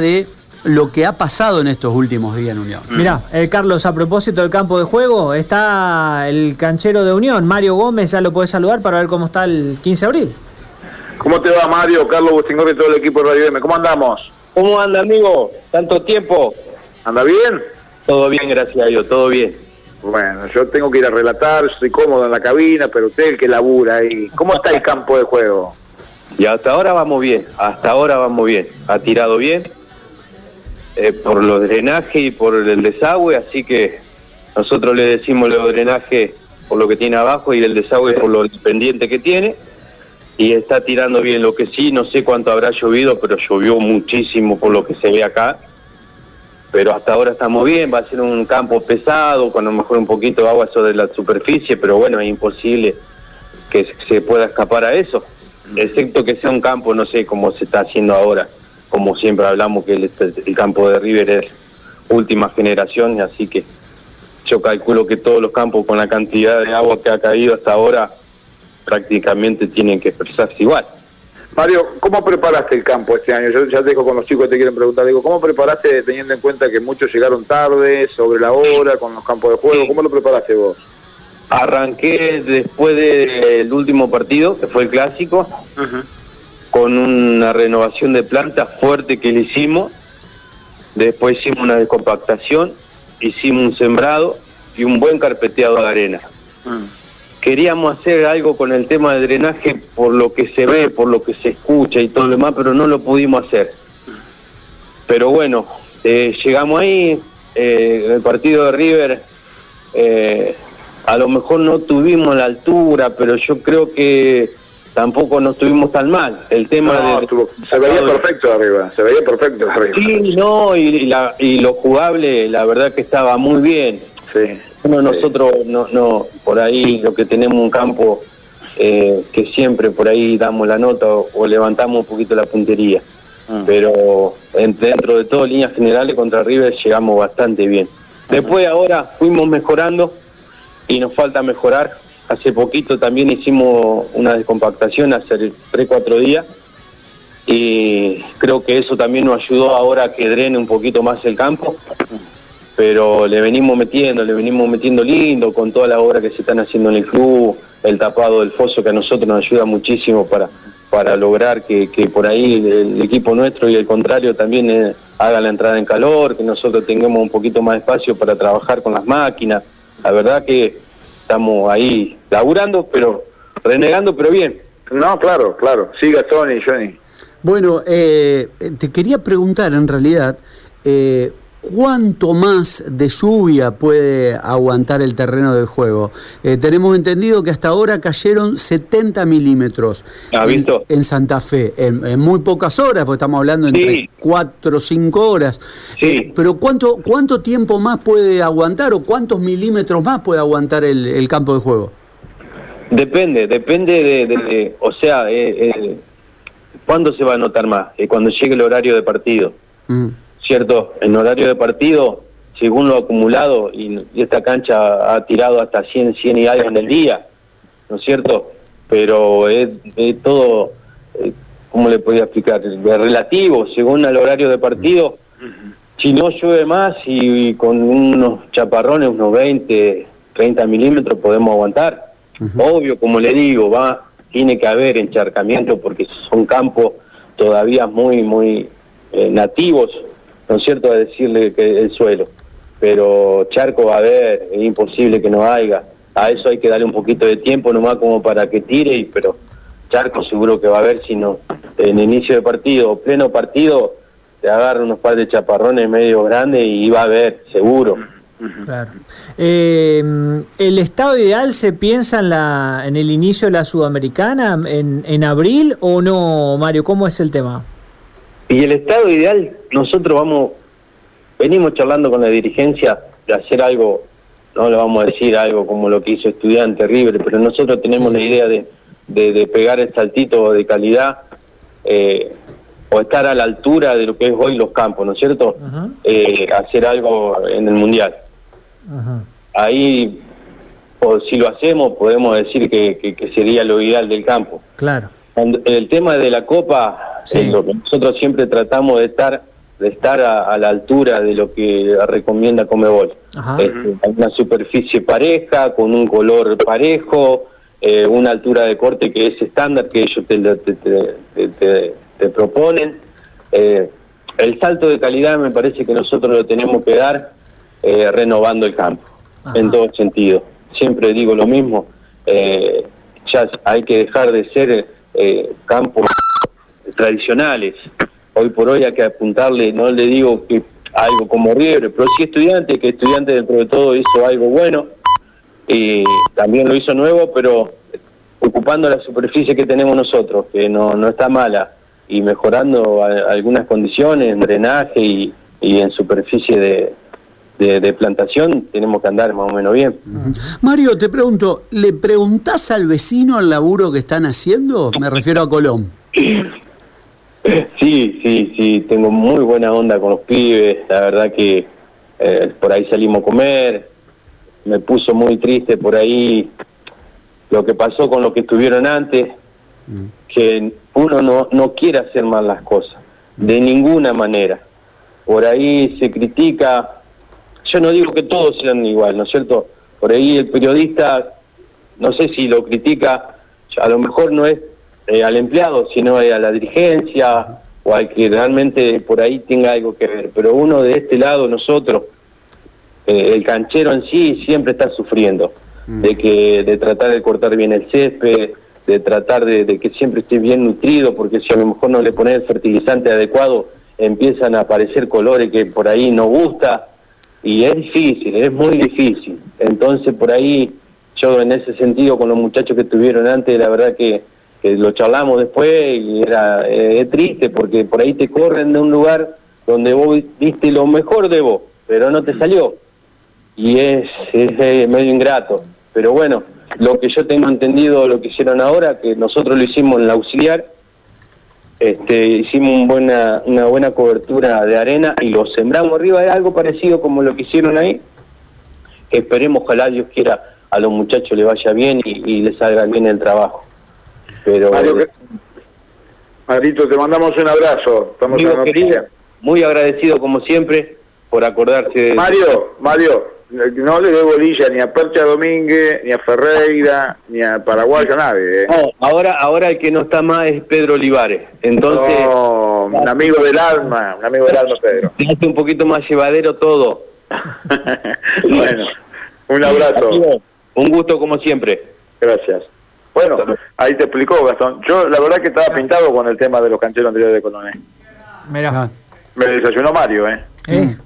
de lo que ha pasado en estos últimos días en Unión. Mirá, eh, Carlos, a propósito del campo de juego, está el canchero de Unión, Mario Gómez, ya lo podés saludar para ver cómo está el 15 de abril. ¿Cómo te va, Mario? Carlos Bustingor y todo el equipo de Radio M. ¿Cómo andamos? ¿Cómo anda, amigo? Tanto tiempo. ¿Anda bien? Todo bien, gracias a Dios, todo bien. Bueno, yo tengo que ir a relatar, estoy cómodo en la cabina, pero usted el que labura ahí. ¿Cómo está el campo de juego? Y hasta ahora vamos bien, hasta ahora vamos bien. Ha tirado bien eh, por los drenajes y por el desagüe, así que nosotros le decimos los drenajes por lo que tiene abajo y el desagüe por lo independiente que tiene. Y está tirando bien, lo que sí, no sé cuánto habrá llovido, pero llovió muchísimo por lo que se ve acá. Pero hasta ahora estamos bien, va a ser un campo pesado, con a lo mejor un poquito de agua sobre la superficie, pero bueno, es imposible que se pueda escapar a eso, excepto que sea un campo, no sé, cómo se está haciendo ahora, como siempre hablamos que el, el campo de River es última generación, así que yo calculo que todos los campos con la cantidad de agua que ha caído hasta ahora prácticamente tienen que expresarse igual. Mario, ¿cómo preparaste el campo este año? Yo ya te dejo con los chicos que te quieren preguntar. Digo, ¿cómo preparaste teniendo en cuenta que muchos llegaron tarde, sobre la hora, con los campos de juego? ¿Cómo lo preparaste vos? Arranqué después del último partido, que fue el clásico, con una renovación de planta fuerte que le hicimos. Después hicimos una descompactación, hicimos un sembrado y un buen carpeteado de arena. Mm queríamos hacer algo con el tema de drenaje por lo que se ve, por lo que se escucha y todo lo demás, pero no lo pudimos hacer. Pero bueno, eh, llegamos ahí, eh, el partido de River, eh, a lo mejor no tuvimos la altura, pero yo creo que tampoco no estuvimos tan mal. El tema de... se veía perfecto arriba, se veía perfecto arriba. Sí, no, y, la, y lo jugable, la verdad que estaba muy bien. Sí. Bueno, nosotros no, no, por ahí lo que tenemos un campo eh, que siempre por ahí damos la nota o, levantamos un poquito la puntería. Ah. Pero dentro de todo, líneas generales contra River llegamos bastante bien. Después ahora fuimos mejorando y nos falta mejorar. Hace poquito también hicimos una descompactación hace 3, 4 días y creo que eso también nos ayudó ahora a que drene un poquito más el campo pero le venimos metiendo, le venimos metiendo lindo con toda la obra que se están haciendo en el club, el tapado del foso que a nosotros nos ayuda muchísimo para, para lograr que, por ahí el, equipo nuestro y el contrario también eh, haga la entrada en calor, que nosotros tengamos un poquito más espacio para trabajar con las máquinas. La verdad que estamos ahí laburando, pero renegando, pero bien. No, claro, claro. Siga Tony, Johnny. Bueno, eh, te quería preguntar en realidad, eh, ¿Cuánto más de lluvia puede aguantar el terreno del juego? Eh, tenemos entendido que hasta ahora cayeron 70 milímetros en, Santa Fe, en, muy pocas horas, porque estamos hablando entre 4 o 5 horas. Eh, pero ¿cuánto, ¿cuánto tiempo más puede aguantar o cuántos milímetros más puede aguantar el, campo de juego? Depende, depende de, o sea, eh, ¿cuándo se va a notar más? cuando llegue el horario de partido. Mm. ¿Cierto? En horario de partido, según lo acumulado, y, esta cancha ha tirado hasta 100, 100 y algo en el día, ¿no es cierto? Pero es, todo, eh, ¿cómo le podía explicar? relativo, según el horario de partido. Si no llueve más y, con unos chaparrones, unos 20, 30 milímetros, podemos aguantar. Obvio, como le digo, va tiene que haber encharcamiento porque son campos todavía muy, muy eh, nativos ¿no es cierto?, a decirle que el suelo. Pero charco va a haber, es imposible que no haya. A eso hay que darle un poquito de tiempo nomás como para que tire, y, pero charco seguro que va a haber, si no, en inicio de partido, pleno partido, te agarra unos par de chaparrones medio grandes y va a haber, seguro. Claro. Eh, ¿El estado ideal se piensa en, la, en el inicio de la Sudamericana, en, en abril o no, Mario? ¿Cómo es el tema? Y el estado ideal, nosotros vamos, venimos charlando con la dirigencia de hacer algo, no le vamos a decir algo como lo que hizo Estudiante River, pero nosotros tenemos la idea de, de, pegar el saltito de calidad eh, o estar a la altura de lo que es hoy los campos, ¿no es cierto? Eh, hacer algo en el Mundial. Ahí, o si lo hacemos, podemos decir que, que sería lo ideal del campo. Claro. El tema de la Copa, lo que nosotros siempre tratamos de estar de estar a, la altura de lo que recomienda Comebol. Este, una superficie pareja, con un color parejo, eh, una altura de corte que es estándar que ellos te, te, proponen. Eh, el salto de calidad me parece que nosotros lo tenemos que dar eh, renovando el campo, en todo sentido. Siempre digo lo mismo, ya hay que dejar de ser campos tradicionales. Hoy por hoy hay que apuntarle, no le digo que algo como River, pero sí estudiante, que estudiante dentro de todo hizo algo bueno y también lo hizo nuevo, pero ocupando la superficie que tenemos nosotros, que no, no está mala, y mejorando algunas condiciones en drenaje y, en superficie de, de, plantación, tenemos que andar más o menos bien. Mario, te pregunto, ¿le preguntás al vecino el laburo que están haciendo? Me refiero a Colón. Sí, sí, sí, tengo muy buena onda con los pibes, la verdad que eh, por ahí salimos a comer, me puso muy triste por ahí lo que pasó con los que estuvieron antes, mm. que uno no, no quiere hacer mal las cosas, de ninguna manera. Por ahí se critica, yo no digo que todos sean igual, ¿no es cierto? Por ahí el periodista, no sé si lo critica, a lo mejor no es eh, al empleado, sino a la dirigencia o al que realmente por ahí tenga algo que ver. Pero uno de este lado, nosotros, eh, el canchero en sí siempre está sufriendo mm. de que de tratar de cortar bien el césped, de tratar de, que siempre esté bien nutrido, porque si a lo mejor no le pones el fertilizante adecuado, empiezan a aparecer colores que por ahí no gusta y es difícil, es muy difícil. Entonces por ahí yo en ese sentido con los muchachos que estuvieron antes, la verdad que que lo charlamos después y era eh, triste porque por ahí te corren de un lugar donde vos viste lo mejor de vos, pero no te salió. Y es, es, eh, medio ingrato. Pero bueno, lo que yo tengo entendido, lo que hicieron ahora, que nosotros lo hicimos en la auxiliar, este, hicimos buena, una buena cobertura de arena y lo sembramos arriba, de algo parecido como lo que hicieron ahí. Esperemos, ojalá Dios quiera, a los muchachos le vaya bien y les salga bien el trabajo. Pero, Marito, te mandamos un abrazo. Estamos muy agradecido como siempre por acordarse de... Mario, Mario, no le doy bolilla ni a Percha Domínguez, ni a Ferreira, ni a Paraguayo, nadie. ¿eh? ahora, ahora el que no está más es Pedro Olivares. Entonces... un amigo del alma, un amigo del alma, Pedro. Hace un poquito más llevadero todo. bueno, un abrazo. Un gusto como siempre. Gracias. Bueno, ahí te explicó Gastón. Yo la verdad que estaba pintado con el tema de los cancheros anteriores de Colón. Mira. Me desayunó Mario, ¿eh? ¿Eh?